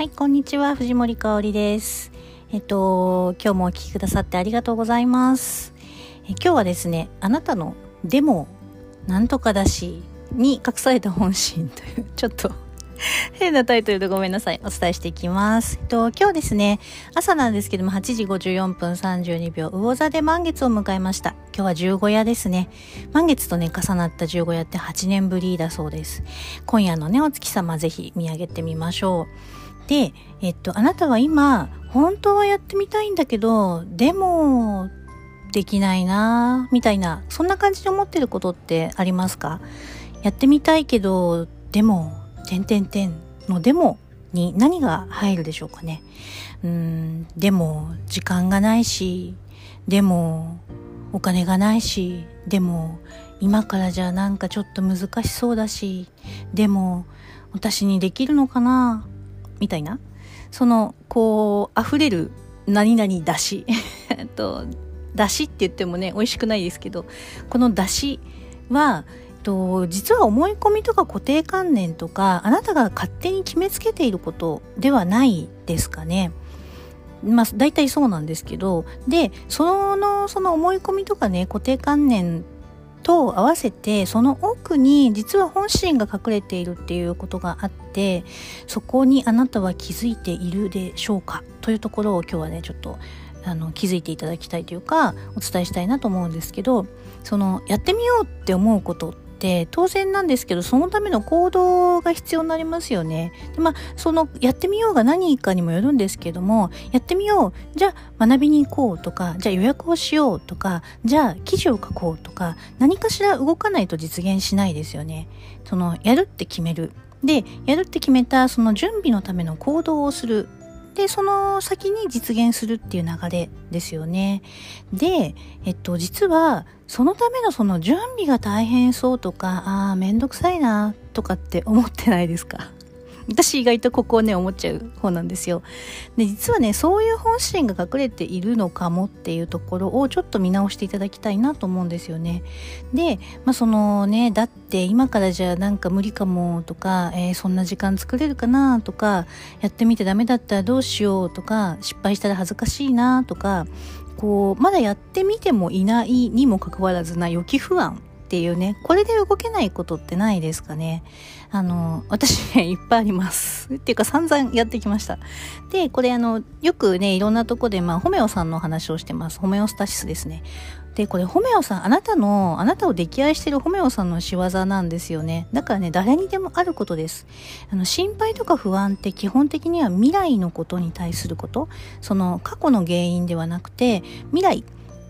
はい、こんにちは。藤森香里です。えっと、今日もお聞きくださってありがとうございます。今日はですね、あなたのでも、なんとかだし、に隠された本心という、ちょっと変なタイトルでごめんなさい。お伝えしていきます。えっと、今日ですね、朝なんですけども、8時54分32秒、魚座で満月を迎えました。今日は十五夜ですね。満月とね、重なった十五夜って8年ぶりだそうです。今夜のね、お月様ぜひ見上げてみましょう。で、えっと、あなたは今、本当はやってみたいんだけど、でも、できないなみたいな、そんな感じで思ってることってありますか？やってみたいけど、でも、てんてんてんのでもに何が入るでしょうかね？うん、でも、時間がないし、でも、お金がないし、でも、今からじゃなんかちょっと難しそうだし、でも、私にできるのかな？みたいな。その、こう、溢れる何々だし。と、だしって言ってもね、美味しくないですけど、このだしは、と実は思い込みとか固定観念とかあなたが勝手に決めつけていることではないですかね。まあ大体そうなんですけどでそのその思い込みとかね固定観念と合わせてその奥に実は本心が隠れているっていうことがあってそこにあなたは気づいているでしょうかというところを今日はねちょっとあの気づいていただきたいというかお伝えしたいなと思うんですけどそのやってみようって思うことって当然なんですけどそのための行動が必要になりますよね。でまあそのやってみようが何かにもよるんですけどもやってみようじゃあ学びに行こうとかじゃあ予約をしようとかじゃあ記事を書こうとか何かしら動かないと実現しないですよね。そのやるって決めるでやるって決めたその準備のための行動をするで、その先に実現するっていう流れですよね。で、えっと、実は、そのためのその準備が大変そうとか、ああ、めんどくさいな、とかって思ってないですか？私意外とここをね、思っちゃう方なんですよ。で、実はね、そういう本心が隠れているのかもっていうところをちょっと見直していただきたいなと思うんですよね。で、まあそのね、だって今からじゃあなんか無理かもとか、えー、そんな時間作れるかなとか、やってみてダメだったらどうしようとか、失敗したら恥ずかしいなとか、こう、まだやってみてもいないにもかかわらずな予期不安っていうね、これで動けないことってないですかね。あの、私ね、いっぱいあります。っていうか散々やってきました。で、これあの、よくね、いろんなとこで、まあ、ホメオさんの話をしてます。ホメオスタシスですね。で、これ、ホメオさん、あなたの、あなたを溺愛してるホメオさんの仕業なんですよね。だからね、誰にでもあることです。あの、心配とか不安って基本的には未来のことに対すること、その、過去の原因ではなくて、未来、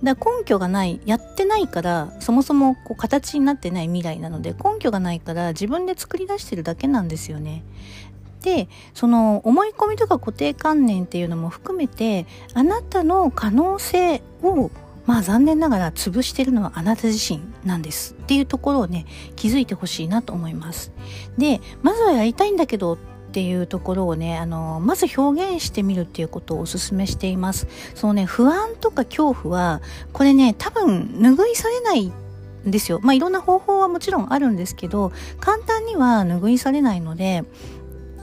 だ根拠がないやってないからそもそもこう形になってない未来なので根拠がないから自分で作り出してるだけなんですよね。でその思い込みとか固定観念っていうのも含めてあなたの可能性をまあ残念ながら潰してるのはあなた自身なんですっていうところをね気づいてほしいなと思います。でまずはやりたいんだけどていうところをね、あの、まず表現してみるっていうことをお勧めしています。そのね、不安とか恐怖は、これね、多分拭いされないんですよ。まあ、いろんな方法はもちろんあるんですけど、簡単には拭いされないので、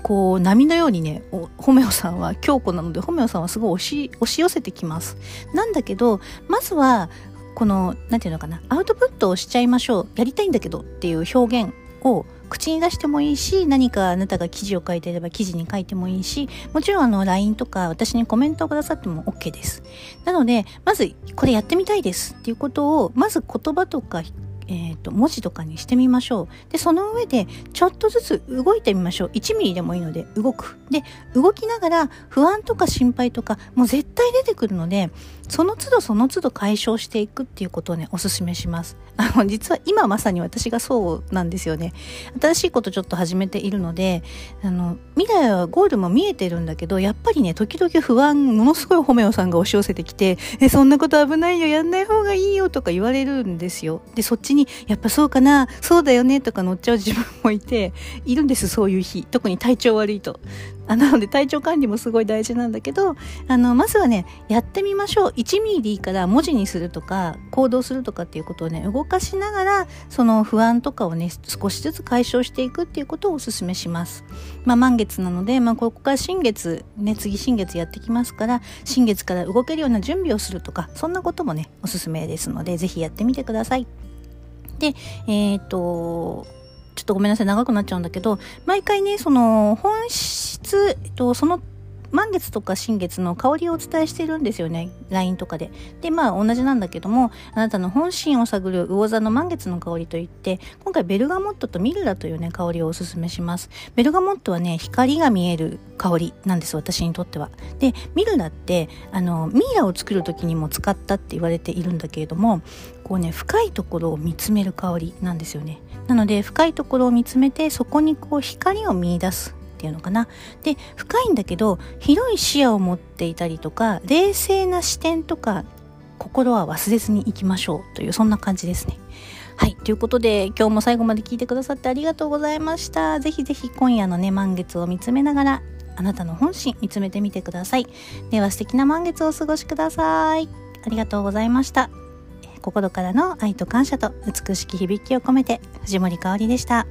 こう、波のようにね、ホメオさんは強固なので、ホメオさんはすごい押し、押し寄せてきます。なんだけど、まずは、この、なんていうのかな、アウトプットをしちゃいましょう。やりたいんだけどっていう表現を口に出してもいいし、何かあなたが記事を書いていれば記事に書いてもいいし、もちろんあの LINE とか私にコメントをくださっても OK です。なので、まずこれやってみたいですっていうことを、まず言葉とかえ、ー、と、文字とかにしてみましょう。で、その上で、ちょっとずつ動いてみましょう。1ミリでもいいので、動く。で、動きながら、不安とか心配とか、もう絶対出てくるので、その都度その都度解消していくっていうことをね、お勧めします。あの、実は今まさに私がそうなんですよね。新しいことちょっと始めているので、あの、未来はゴールも見えてるんだけど、やっぱりね、時々不安、ものすごいホメオさんが押し寄せてきて、え、そんなこと危ないよ、やんない方がいいよとか言われるんですよ。で、そっちに、やっぱそうかな、そうだよねとか乗っちゃう自分もいて、いるんです、そういう日。特に体調悪いと。あなので体調管理もすごい大事なんだけど、あの、まずはね、やってみましょう。1ミリから文字にするとか、行動するとかっていうことをね、動かしながら、その不安とかをね、少しずつ解消していくっていうことをお勧めします。まあ、満月なので、まあ、ここから新月、ね、次新月やってきますから、新月から動けるような準備をするとか、そんなこともね、おすすめですので、ぜひやってみてください。で、えっ、と、ちょっとごめんなさい、長くなっちゃうんだけど、毎回ね、その、本質、えっと、その満月とか新月の香りをお伝えしてるんですよね LINE とかで。でまあ同じなんだけどもあなたの本心を探る魚座の満月の香りといって今回ベルガモットとミルラというね香りをおすすめします。ベルガモットはね光が見える香りなんです私にとっては。でミルラってあのミイラを作る時にも使ったって言われているんだけれどもこうね深いところを見つめる香りなんですよね。なので深いところを見つめてそこにこう光を見出すっていうのかな。で、深いんだけど、広い視野を持っていたりとか、冷静な視点とか、心は忘れずに行きましょうという、そんな感じですね。はい。ということで、今日も最後まで聞いてくださってありがとうございました。ぜひぜひ今夜のね、満月を見つめながら、あなたの本心見つめてみてください。では素敵な満月をお過ごしください。ありがとうございました。心からの愛と感謝と美しき響きを込めて藤森かおりでした。